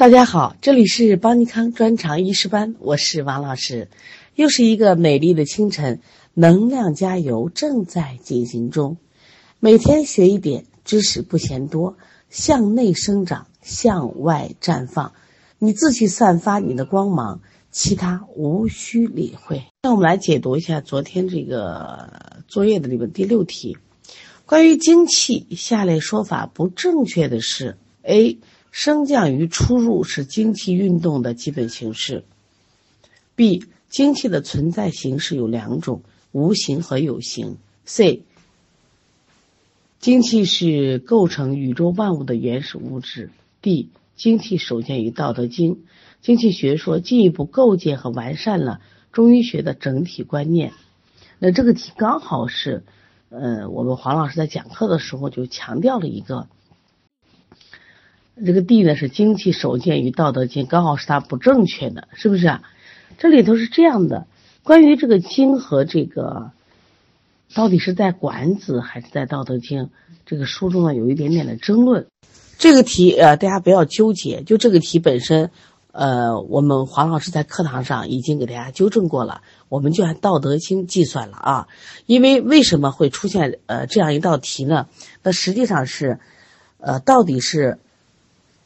大家好，这里是邦尼康专长医师班，我是王老师。又是一个美丽的清晨，能量加油正在进行中。每天学一点知识不嫌多，向内生长，向外绽放，你自己散发你的光芒，其他无需理会。那我们来解读一下昨天这个作业的里面第六题，关于精气，下列说法不正确的是：A。升降与出入是精气运动的基本形式。B. 精气的存在形式有两种：无形和有形。C. 精气是构成宇宙万物的原始物质。D. 精气首见于《道德经》，精气学说进一步构建和完善了中医学的整体观念。那这个题刚好是，呃，我们黄老师在讲课的时候就强调了一个。这个 D 呢是精气首见于《道德经》，刚好是它不正确的，是不是啊？这里头是这样的，关于这个经和这个到底是在《管子》还是在《道德经》这个书中呢，有一点点的争论。这个题呃，大家不要纠结，就这个题本身，呃，我们黄老师在课堂上已经给大家纠正过了，我们就按《道德经》计算了啊。因为为什么会出现呃这样一道题呢？那实际上是，呃，到底是。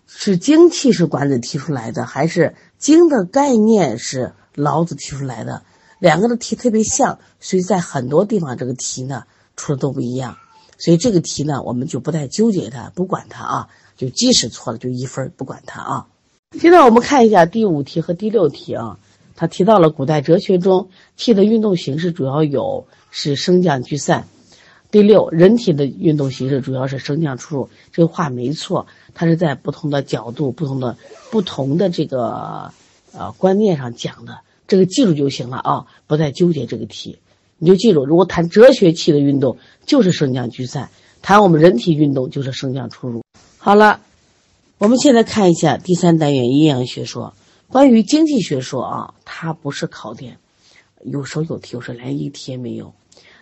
是精气是管子提出来的，还是精的概念是老子提出来的？两个的题特别像，所以在很多地方这个题呢出的都不一样。所以这个题呢，我们就不太纠结它，不管它啊，就即使错了就一分，不管它啊。现在我们看一下第五题和第六题啊，他提到了古代哲学中气的运动形式主要有是升降聚散。第六，人体的运动形式主要是升降出入，这话没错，它是在不同的角度、不同的、不同的这个呃观念上讲的，这个记住就行了啊，不再纠结这个题，你就记住，如果谈哲学气的运动就是升降聚散，谈我们人体运动就是升降出入。好了，我们现在看一下第三单元阴阳学说，关于经济学说啊，它不是考点，有时候有题，有时候连一题也没有。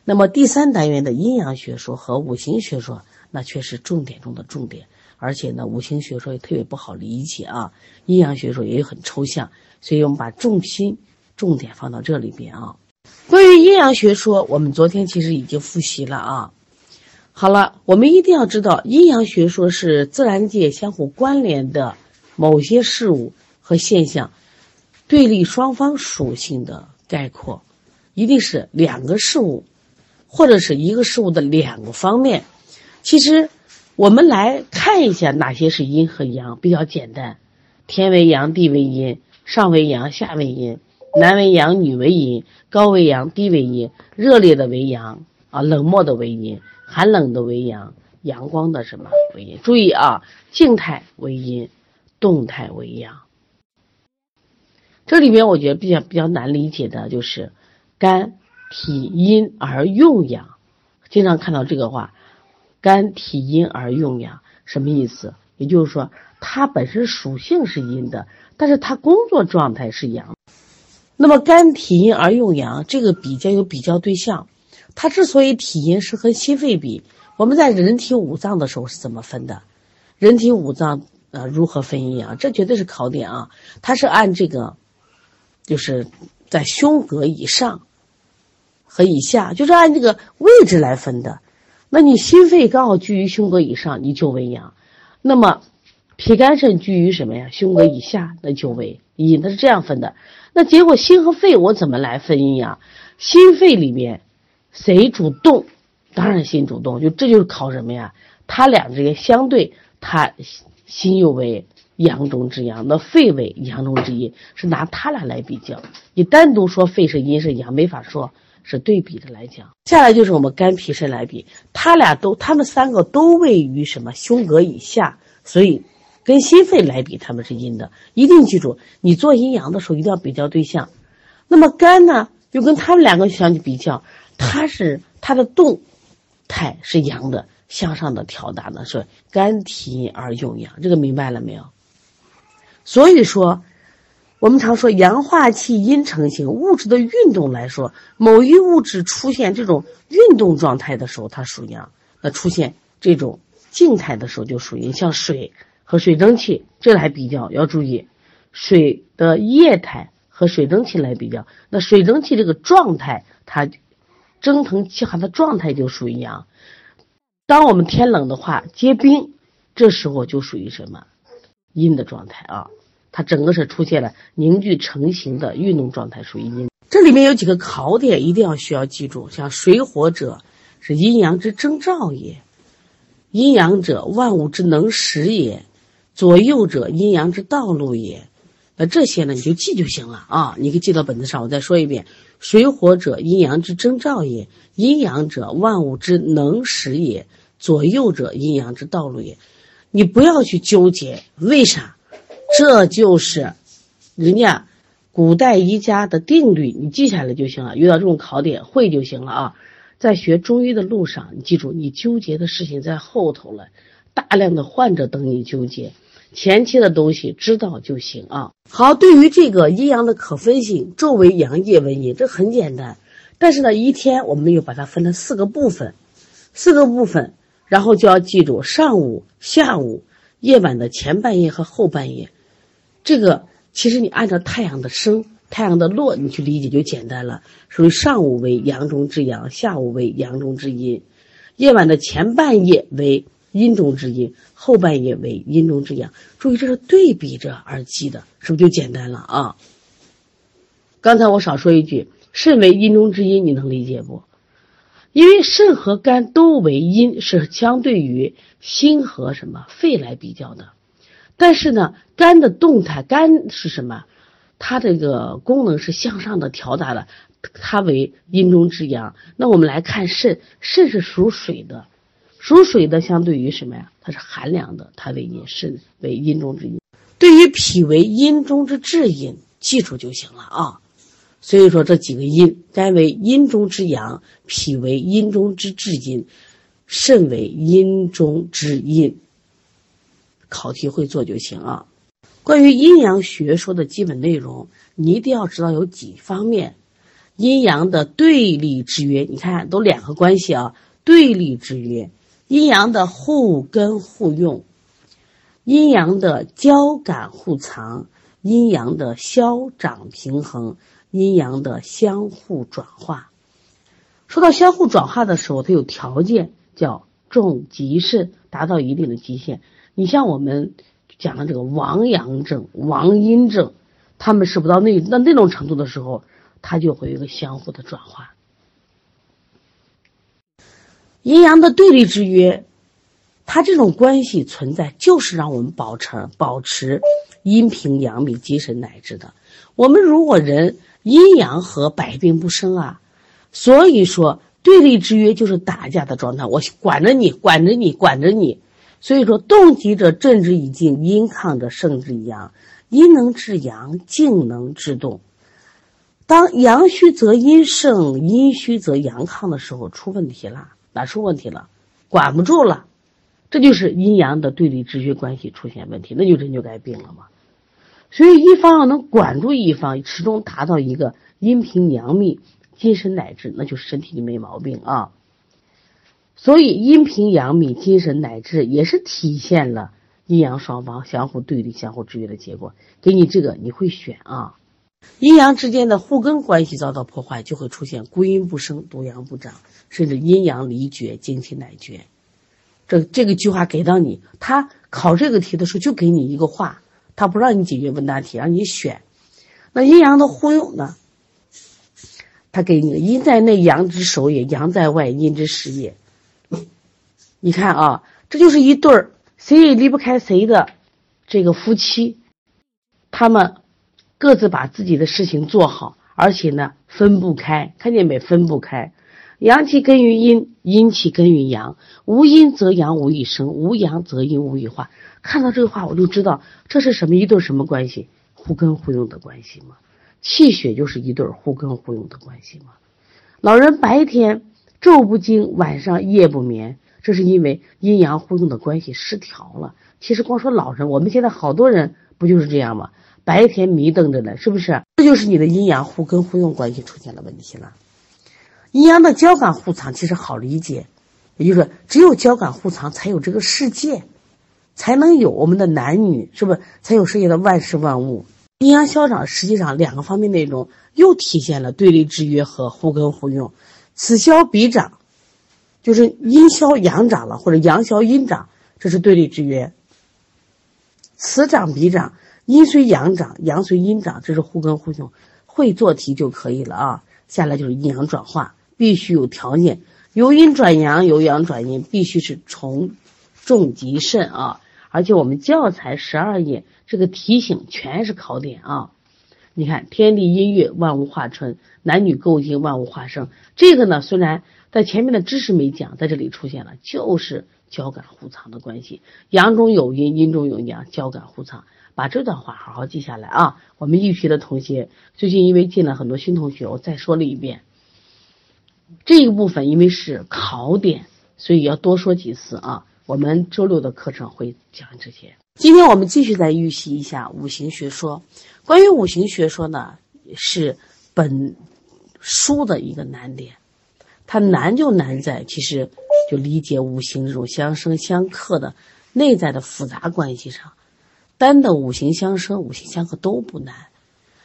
那么第三单元的阴阳学说和五行学说，那却是重点中的重点，而且呢，五行学说也特别不好理解啊，阴阳学说也很抽象，所以我们把重心、重点放到这里边啊。关于阴阳学说，我们昨天其实已经复习了啊。好了，我们一定要知道，阴阳学说是自然界相互关联的某些事物和现象对立双方属性的概括，一定是两个事物。或者是一个事物的两个方面，其实我们来看一下哪些是阴和阳，比较简单。天为阳，地为阴，上为阳，下为阴，男为阳，女为阴，高为阳，低为阴，热烈的为阳啊，冷漠的为阴，寒冷的为阳，阳光的什么为阴？注意啊，静态为阴，动态为阳。这里面我觉得比较比较难理解的就是肝。体阴而用阳，经常看到这个话，肝体阴而用阳，什么意思？也就是说，它本身属性是阴的，但是它工作状态是阳。那么肝体阴而用阳，这个比较有比较对象。它之所以体阴是和心肺比，我们在人体五脏的时候是怎么分的？人体五脏呃如何分阴阳？这绝对是考点啊！它是按这个，就是在胸膈以上。和以下就是按这个位置来分的，那你心肺刚好居于胸膈以上，你就为阳；那么脾肝肾居于什么呀？胸膈以下，那就为阴。它是这样分的。那结果心和肺我怎么来分阴阳？心肺里面谁主动？当然心主动。就这就是考什么呀？它俩之间相对，它心又为阳中之阳，那肺为阳中之阴，是拿它俩来比较。你单独说肺是阴是阳，没法说。是对比的来讲，下来就是我们肝脾肾来比，他俩都，他们三个都位于什么胸膈以下，所以跟心肺来比，他们是阴的。一定记住，你做阴阳的时候一定要比较对象。那么肝呢，又跟他们两个相去比较，它是它的动态是阳的，向上的调达呢，是肝体而用阳，这个明白了没有？所以说。我们常说阳化气，阴成形。物质的运动来说，某一物质出现这种运动状态的时候，它属阳；那出现这种静态的时候就属阴。像水和水蒸气，这来比较要注意，水的液态和水蒸气来比较，那水蒸气这个状态，它蒸腾气化的状态就属于阳。当我们天冷的话，结冰，这时候就属于什么阴的状态啊？它整个是出现了凝聚成型的运动状态，属于阴。这里面有几个考点，一定要需要记住，像水火者是阴阳之征兆也，阴阳者万物之能使也。左右者阴阳之道路也，那这些呢你就记就行了啊，你可以记到本子上。我再说一遍：水火者阴阳之征兆也，阴阳者万物之能使也，左右者阴阳之道路也。你不要去纠结为啥，这就是人家古代医家的定律，你记下来就行了。遇到这种考点会就行了啊。在学中医的路上，你记住，你纠结的事情在后头了，大量的患者等你纠结。前期的东西知道就行啊。好，对于这个阴阳的可分性，昼为阳，夜为阴，这很简单。但是呢，一天我们又把它分成四个部分，四个部分，然后就要记住上午、下午、夜晚的前半夜和后半夜。这个其实你按照太阳的升、太阳的落，你去理解就简单了。属于上午为阳中之阳，下午为阳中之阴，夜晚的前半夜为。阴中之阴，后半夜为阴中之阳。注意，这是对比着而记的，是不是就简单了啊？刚才我少说一句，肾为阴中之阴，你能理解不？因为肾和肝都为阴，是相对于心和什么肺来比较的。但是呢，肝的动态，肝是什么？它这个功能是向上的调达的，它为阴中之阳。那我们来看肾，肾是属水的。属水的相对于什么呀？它是寒凉的，它为阴，肾为阴中之阴。对于脾为阴中之至阴，记住就行了啊。所以说这几个阴，肝为阴中之阳，脾为阴中之至阴，肾为阴中之阴。考题会做就行啊。关于阴阳学说的基本内容，你一定要知道有几方面：阴阳的对立制约，你看都两个关系啊，对立制约。阴阳的互根互用，阴阳的交感互藏，阴阳的消长平衡，阴阳的相互转化。说到相互转化的时候，它有条件，叫重极盛，达到一定的极限。你像我们讲的这个亡阳症、亡阴症，他们是不到那那那种程度的时候，它就会有一个相互的转化。阴阳的对立制约，它这种关系存在，就是让我们保持保持阴平阳明、精神乃至的。我们如果人阴阳和，百病不生啊。所以说，对立制约就是打架的状态，我管着你，管着你，管着你。所以说，动极者正之以静，阴亢者胜之以阳。阴能制阳，静能制动。当阳虚则阴盛，阴虚则阳亢的时候，出问题了。哪出问题了？管不住了，这就是阴阳的对立制约关系出现问题，那就人就该病了嘛。所以一方要能管住一方，始终达到一个阴平阳秘、精神乃至，那就身体就没毛病啊。所以阴平阳秘、精神乃至也是体现了阴阳双方相互对立、相互制约的结果。给你这个你会选啊。阴阳之间的互根关系遭到破坏，就会出现孤阴不生、独阳不长，甚至阴阳离绝、精气乃绝。这这个句话给到你，他考这个题的时候就给你一个话，他不让你解决问答题，让你选。那阴阳的互用呢？他给你阴在内，阳之守也；阳在外，阴之实也。你看啊，这就是一对儿，谁也离不开谁的这个夫妻，他们。各自把自己的事情做好，而且呢分不开，看见没？分不开，阳气根于阴，阴气根于阳，无阴则阳无以生，无阳则阴无以化。看到这个话，我就知道这是什么一对什么关系？互根互用的关系嘛。气血就是一对互根互用的关系嘛。老人白天昼不惊，晚上夜不眠，这是因为阴阳互用的关系失调了。其实光说老人，我们现在好多人不就是这样吗？白天迷瞪着呢，是不是？这就是你的阴阳互根互用关系出现了问题了。阴阳的交感互藏其实好理解，也就是说，只有交感互藏才有这个世界。才能有我们的男女，是不是才有世界的万事万物？阴阳消长实际上两个方面内容又体现了对立制约和互根互用。此消彼长，就是阴消阳长了，或者阳消阴长，这是对立制约。此长彼长，阴随阳长，阳随阴长，这是互根互用。会做题就可以了啊。下来就是阴阳转化，必须有条件，由阴转阳，由阳转阴，必须是从重及慎啊。而且我们教材十二页这个提醒全是考点啊。你看，天地阴月，万物化春；男女构精，万物化生。这个呢，虽然在前面的知识没讲，在这里出现了，就是交感互藏的关系。阳中有阴，阴中有阳，交感互藏。把这段话好好记下来啊！我们预习的同学，最近因为进了很多新同学，我再说了一遍。这一部分因为是考点，所以要多说几次啊。我们周六的课程会讲这些。今天我们继续再预习一下五行学说。关于五行学说呢，是本书的一个难点。它难就难在，其实就理解五行这种相生相克的内在的复杂关系上。单的五行相生、五行相克都不难。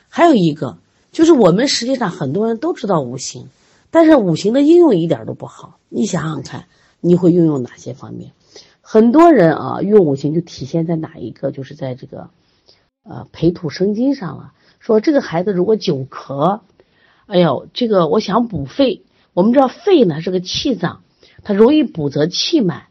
还有一个就是，我们实际上很多人都知道五行，但是五行的应用一点都不好。你想想看，你会运用哪些方面？很多人啊，用五行就体现在哪一个？就是在这个。呃，培土生金上了。说这个孩子如果久咳，哎呦，这个我想补肺。我们知道肺呢是个气脏，它容易补则气满。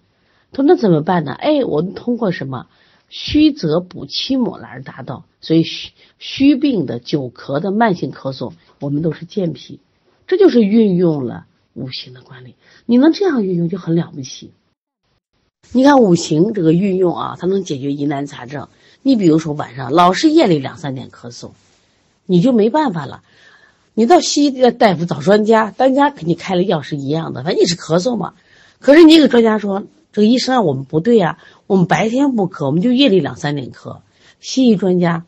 他说那怎么办呢？哎，我们通过什么虚则补气抹来达到。所以虚虚病的久咳的慢性咳嗽，我们都是健脾。这就是运用了五行的管理。你能这样运用就很了不起。你看五行这个运用啊，它能解决疑难杂症。你比如说晚上老是夜里两三点咳嗽，你就没办法了。你到西医的大夫找专家，专家给你开了药是一样的，反正你是咳嗽嘛。可是你给专家说，这个医生啊我们不对呀，我们白天不咳，我们就夜里两三点咳。西医专家，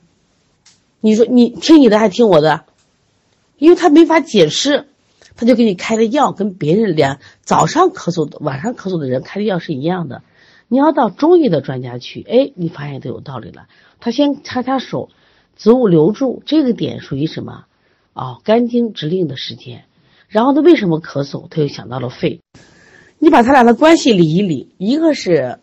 你说你听你的还听我的？因为他没法解释，他就给你开的药跟别人两早上咳嗽的、晚上咳嗽的人开的药是一样的。你要到中医的专家去，哎，你发现都有道理了。他先擦擦手，子午流注这个点属于什么？哦，肝经指令的时间。然后他为什么咳嗽？他又想到了肺。你把他俩的关系理一理，一个是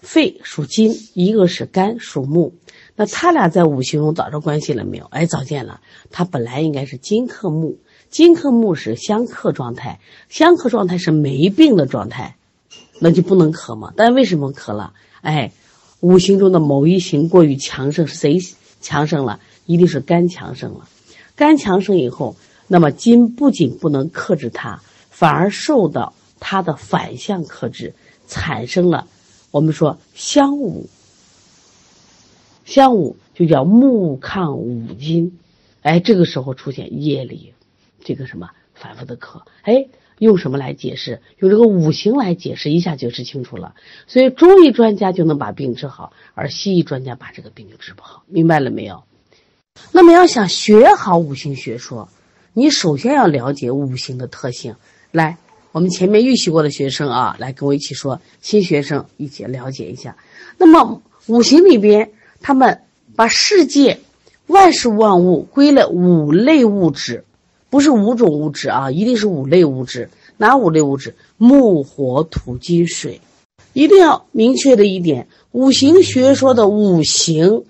肺属金，一个是肝属木。那他俩在五行中找着关系了没有？哎，找见了。他本来应该是金克木，金克木是相克状态，相克状态是没病的状态。那就不能咳嘛？但为什么咳了？哎，五行中的某一行过于强盛，谁强盛了？一定是肝强盛了。肝强盛以后，那么金不仅不能克制它，反而受到它的反向克制，产生了我们说相武。相武就叫木抗五金，哎，这个时候出现夜里这个什么反复的咳，哎。用什么来解释？用这个五行来解释，一下解释清楚了。所以中医专家就能把病治好，而西医专家把这个病就治不好。明白了没有？那么要想学好五行学说，你首先要了解五行的特性。来，我们前面预习过的学生啊，来跟我一起说，新学生一起了解一下。那么五行里边，他们把世界万事万物归了五类物质。不是五种物质啊，一定是五类物质。哪五类物质？木、火、土、金、水。一定要明确的一点，五行学说的五行，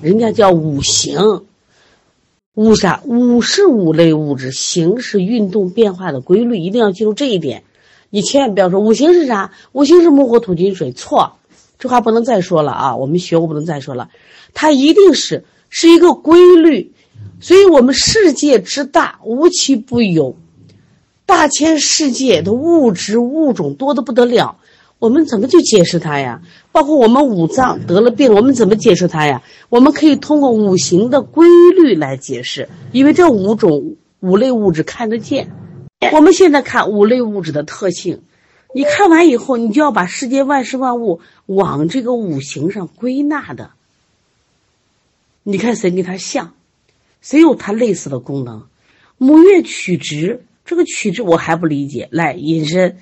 人家叫五行。五啥？五是五类物质，形是运动变化的规律。一定要记住这一点。你千万不要说五行是啥？五行是木、火、土、金、水。错，这话不能再说了啊！我们学，我不能再说了。它一定是是一个规律。所以，我们世界之大，无奇不有，大千世界的物质物种多得不得了。我们怎么去解释它呀？包括我们五脏得了病，我们怎么解释它呀？我们可以通过五行的规律来解释，因为这五种五类物质看得见。我们现在看五类物质的特性，你看完以后，你就要把世界万事万物往这个五行上归纳的。你看谁跟它像？谁有它类似的功能？母月曲直，这个曲直我还不理解。来引申，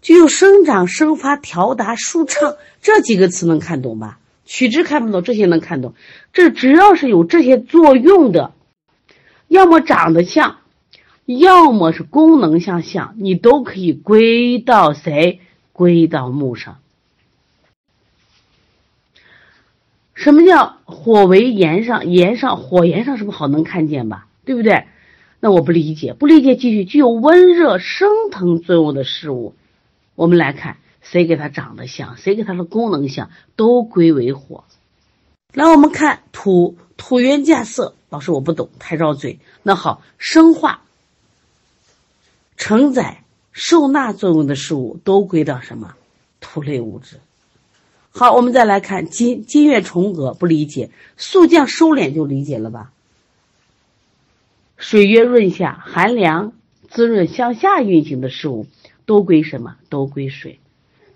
具有生长、生发、调达、舒畅这几个词能看懂吧？取之看不懂，这些能看懂。这只要是有这些作用的，要么长得像，要么是功能相像，你都可以归到谁？归到木上。什么叫火为炎上？炎上火炎上是不好能看见吧？对不对？那我不理解，不理解继续具有温热升腾作用的事物，我们来看谁给它长得像，谁给它的功能像，都归为火。来，我们看土，土元架色。老师我不懂，太绕嘴。那好，生化、承载、受纳作用的事物都归到什么？土类物质。好，我们再来看金，金月重阁，不理解。速降收敛就理解了吧？水月润下，寒凉滋润向下运行的事物都归什么？都归水。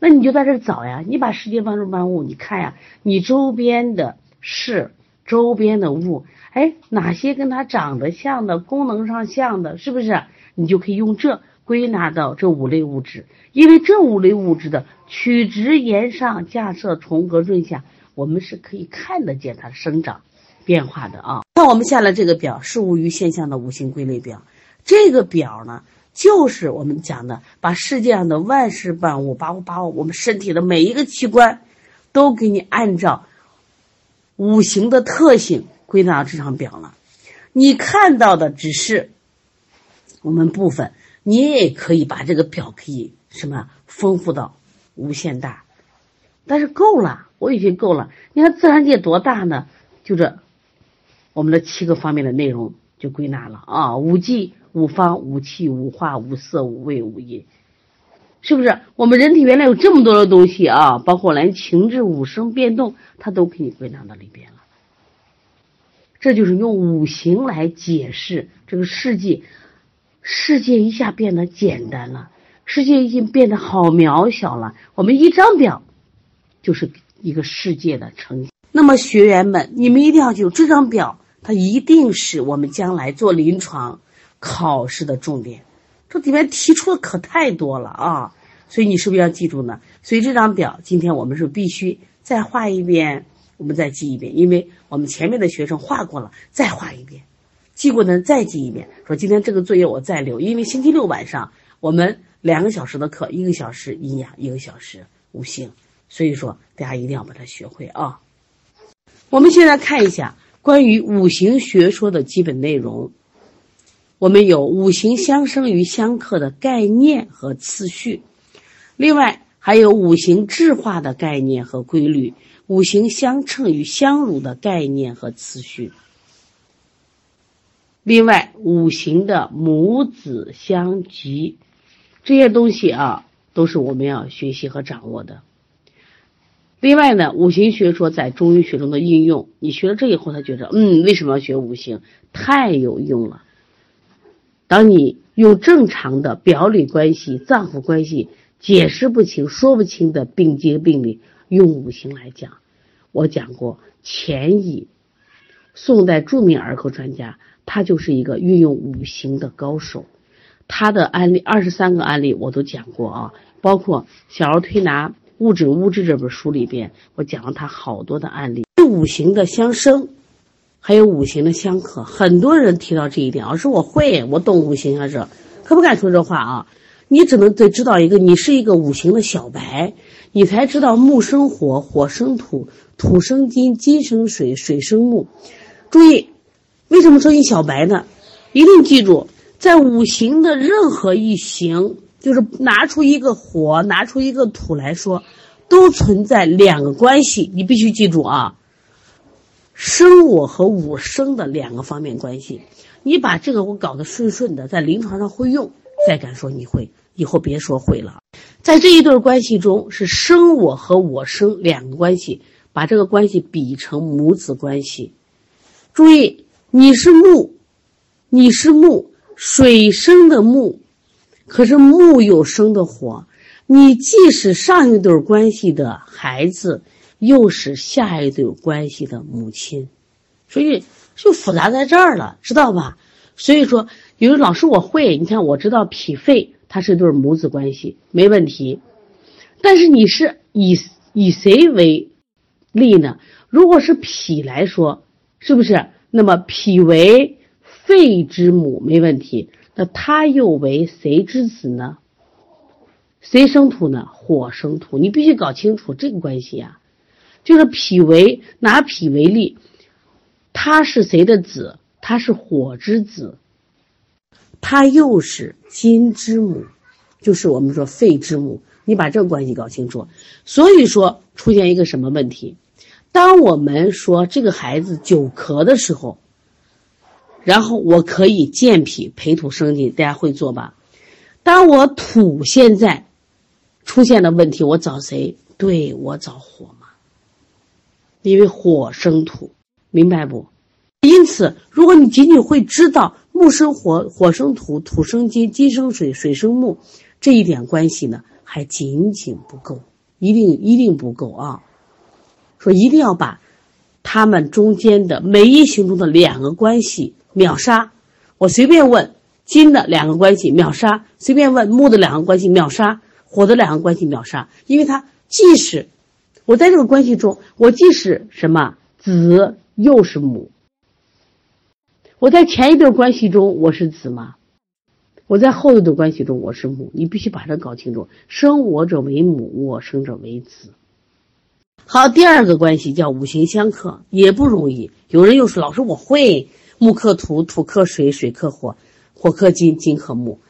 那你就在这找呀，你把世界万事万物，你看呀，你周边的事、周边的物，哎，哪些跟它长得像的、功能上像的，是不是？你就可以用这。归纳到这五类物质，因为这五类物质的曲直延上、架设重合润下，我们是可以看得见它生长变化的啊。那我们下来这个表，事物与现象的五行归类表，这个表呢，就是我们讲的，把世界上的万事万物，把我把我我们身体的每一个器官，都给你按照五行的特性归纳到这张表了。你看到的只是我们部分。你也可以把这个表可以什么丰富到无限大，但是够了，我已经够了。你看自然界多大呢？就这，我们的七个方面的内容就归纳了啊：五季、五方、五气、五化、五色、五味、五音，是不是？我们人体原来有这么多的东西啊，包括连情志、五声变动，它都可以归纳到里边了。这就是用五行来解释这个世界。世界一下变得简单了，世界已经变得好渺小了。我们一张表就是一个世界的呈现。那么学员们，你们一定要记住，这张表它一定是我们将来做临床考试的重点。这里面提出的可太多了啊！所以你是不是要记住呢？所以这张表今天我们是必须再画一遍，我们再记一遍，因为我们前面的学生画过了，再画一遍。记过的再记一遍，说今天这个作业我再留，因为星期六晚上我们两个小时的课，一个小时阴阳，一个小时五行，所以说大家一定要把它学会啊。我们现在看一下关于五行学说的基本内容，我们有五行相生与相克的概念和次序，另外还有五行质化的概念和规律，五行相称与相辱的概念和次序。另外，五行的母子相及，这些东西啊，都是我们要学习和掌握的。另外呢，五行学说在中医学中的应用，你学了这以后，他觉得，嗯，为什么要学五行？太有用了。当你用正常的表里关系、脏腑关系解释不清、说不清的病机病理，用五行来讲，我讲过，钱乙，宋代著名儿科专家。他就是一个运用五行的高手，他的案例二十三个案例我都讲过啊，包括《小儿推拿物质物质》这本书里边，我讲了他好多的案例。五行的相生，还有五行的相克，很多人提到这一点，老师我会，我懂五行啊，这可不敢说这话啊。你只能得知道一个，你是一个五行的小白，你才知道木生火，火生土，土生金，金生水，水生木。注意。为什么说你小白呢？一定记住，在五行的任何一行，就是拿出一个火，拿出一个土来说，都存在两个关系。你必须记住啊，生我和我生的两个方面关系。你把这个我搞得顺顺的，在临床上会用，再敢说你会，以后别说会了。在这一对关系中，是生我和我生两个关系，把这个关系比成母子关系。注意。你是木，你是木，水生的木，可是木有生的火，你既是上一对关系的孩子，又是下一对关系的母亲，所以就复杂在这儿了，知道吧？所以说，有的老师我会，你看我知道脾肺。它是对母子关系，没问题。但是你是以以谁为例呢？如果是脾来说，是不是？那么脾为肺之母，没问题。那他又为谁之子呢？谁生土呢？火生土，你必须搞清楚这个关系啊。就是脾为拿脾为例，他是谁的子？他是火之子，他又是金之母，就是我们说肺之母。你把这个关系搞清楚。所以说出现一个什么问题？当我们说这个孩子久咳的时候，然后我可以健脾培土生金，大家会做吧？当我土现在。出现了问题，我找谁？对我找火嘛，因为火生土，明白不？因此，如果你仅仅会知道木生火，火生土，土生金，金生水，水生木这一点关系呢，还仅仅不够，一定一定不够啊！说一定要把他们中间的每一行中的两个关系秒杀。我随便问金的两个关系秒杀，随便问木的两个关系秒杀。火的两个关系秒杀，因为它既是我在这个关系中，我既是什么子，又是母。我在前一段关系中我是子吗？我在后一段关系中我是母。你必须把这搞清楚：生我者为母，我生者为子。好，第二个关系叫五行相克，也不容易。有人又说：“老师，我会木克土，土克水，水克火，火克金，金克木。”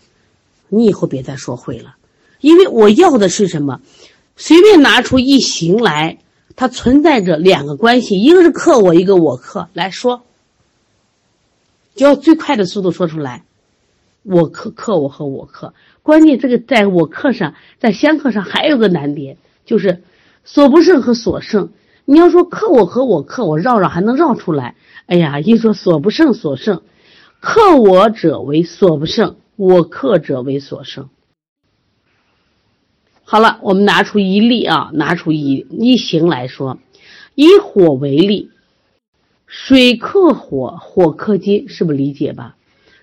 你以后别再说会了。因为我要的是什么？随便拿出一行来，它存在着两个关系，一个是克我，一个我克。来说，就要最快的速度说出来。我克克我和我克，关键这个在我克上，在相克上还有个难点，就是所不胜和所胜。你要说克我和我克，我绕绕还能绕出来。哎呀，一说所不胜所胜，克我者为所不胜，我克者为所胜。好了，我们拿出一例啊，拿出一一行来说，以火为例，水克火，火克金，是不是理解吧？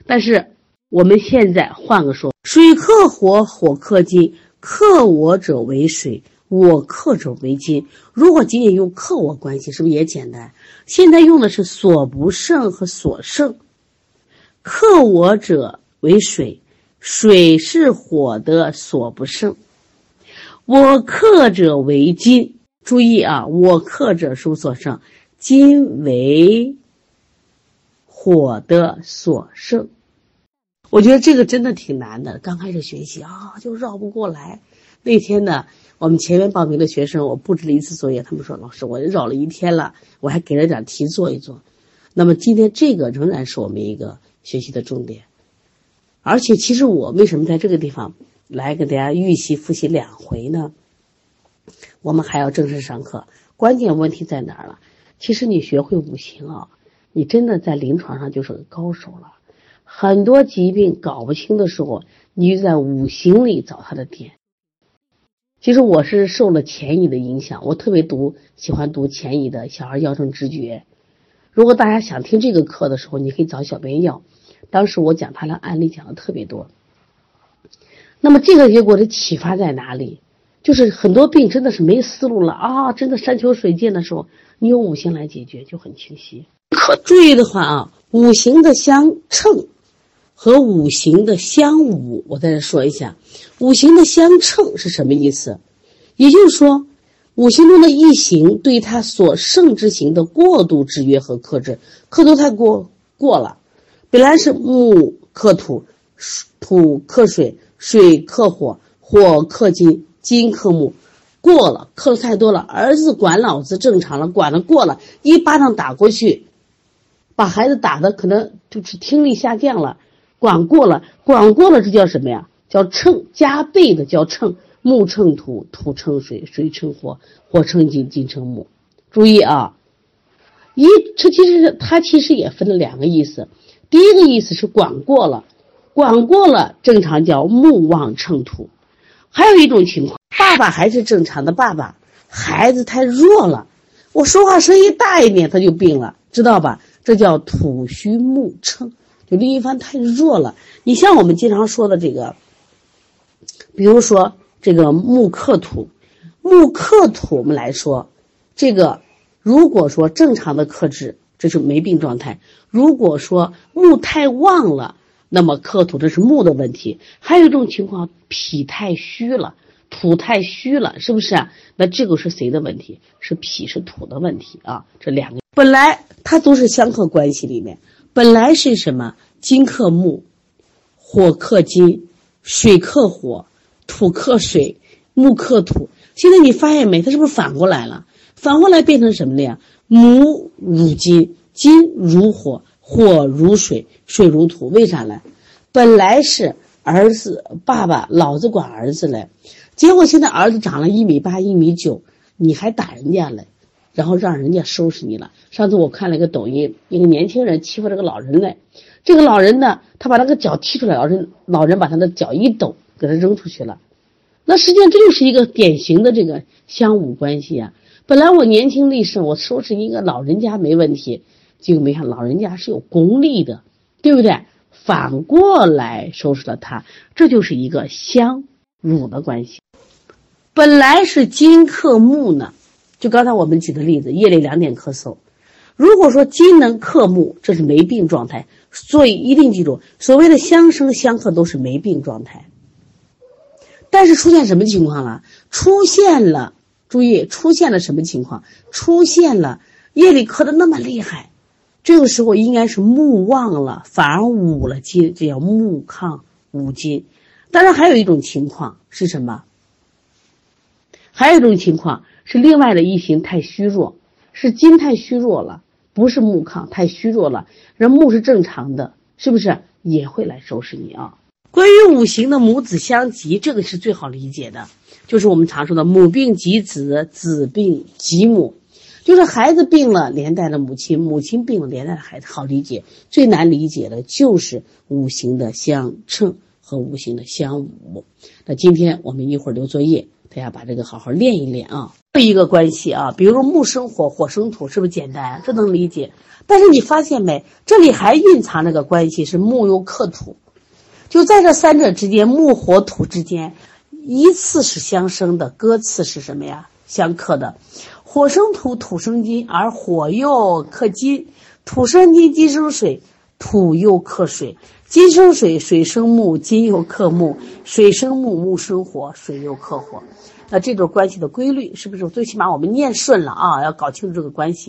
但是我们现在换个说，水克火，火克金，克我者为水，我克者为金。如果仅仅用克我关系，是不是也简单？现在用的是所不胜和所胜，克我者为水，水是火的所不胜。我克者为金，注意啊，我克者是所胜，金为火的所胜。我觉得这个真的挺难的，刚开始学习啊就绕不过来。那天呢，我们前面报名的学生，我布置了一次作业，他们说老师，我绕了一天了，我还给了点题做一做。那么今天这个仍然是我们一个学习的重点，而且其实我为什么在这个地方？来给大家预习复习两回呢，我们还要正式上课。关键问题在哪儿了？其实你学会五行啊，你真的在临床上就是个高手了。很多疾病搞不清的时候，你就在五行里找它的点。其实我是受了钱乙的影响，我特别读喜欢读钱乙的《小儿药生直觉》。如果大家想听这个课的时候，你可以找小编要。当时我讲他的案例讲的特别多。那么这个结果的启发在哪里？就是很多病真的是没思路了啊！真的山穷水尽的时候，你用五行来解决就很清晰。可注意的话啊，五行的相称和五行的相侮，我在这说一下。五行的相称是什么意思？也就是说，五行中的一行对它所胜之行的过度制约和克制，克度太过过了。本来是木克土，土克水。水克火，火克金，金克木，过了，克的太多了。儿子管老子正常了，管的过了，一巴掌打过去，把孩子打的可能就是听力下降了。管过了，管过了，这叫什么呀？叫乘，加倍的叫乘。木乘土，土乘水，水乘火，火乘金，金乘木。注意啊，一这其实它其实也分了两个意思。第一个意思是管过了。管过了，正常叫木旺乘土。还有一种情况，爸爸还是正常的爸爸，孩子太弱了，我说话声音大一点他就病了，知道吧？这叫土虚木乘，就另一方太弱了。你像我们经常说的这个比如说这个木克土，木克土我们来说，这个如果说正常的克制，这是没病状态；如果说木太旺了，那么克土这是木的问题。还有一种情况，脾太虚了，土太虚了，是不是？那这个是谁的问题？是脾是土的问题啊？这两个本来它都是相克关系里面，本来是什么？金克木，火克金，水克火，土克水，木克土。现在你发现没？它是不是反过来了？反过来变成什么了呀？母如金，金如火，火如水，水如土。为啥呢？本来是儿子爸爸老子管儿子嘞，结果现在儿子长了一米八、一米九，你还打人家嘞，然后让人家收拾你了。上次我看了一个抖音，一个年轻人欺负这个老人嘞。这个老人呢，他把那个脚踢出来，老人老人把他的脚一抖，给他扔出去了。那实际上这就是一个典型的这个相武关系啊。本来我年轻力盛，我收拾一个老人家没问题，结果没想老人家是有功力的，对不对？反过来收拾了他，这就是一个相辱的关系。本来是金克木呢，就刚才我们举的例子，夜里两点咳嗽。如果说金能克木，这是没病状态，所以一定记住，所谓的相生相克都是没病状态。但是出现什么情况了？出现了，注意，出现了什么情况？出现了夜里咳的那么厉害，这个时候应该是木旺了，反而捂了金，这叫木抗武金。当然还有一种情况是什么？还有一种情况是另外的一行太虚弱，是金太虚弱了。不是木抗太虚弱了，人木是正常的，是不是也会来收拾你啊？关于五行的母子相及，这个是最好理解的，就是我们常说的母病及子，子病及母，就是孩子病了连带了母亲，母亲病了连带了孩子，好理解。最难理解的就是五行的相称和五行的相武。那今天我们一会儿留作业。大家把这个好好练一练啊！这一个关系啊，比如说木生火，火生土，是不是简单？这能理解。但是你发现没？这里还蕴藏着个关系，是木又克土。就在这三者之间，木火土之间，依次是相生的，各次是什么呀？相克的。火生土，土生金，而火又克金；土生金，金生水，土又克水。金生水，水生木，金又克木；水生木，木生火，水又克火。那这种关系的规律，是不是最起码我们念顺了啊？要搞清楚这个关系。